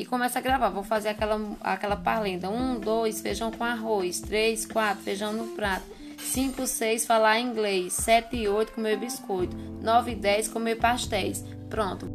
e começa a gravar. Vou fazer aquela, aquela parlenda. Um, dois, feijão com arroz. Três, quatro, feijão no prato. Cinco, seis, falar inglês. Sete e oito, comer biscoito. Nove e dez, comer pastéis. Pronto.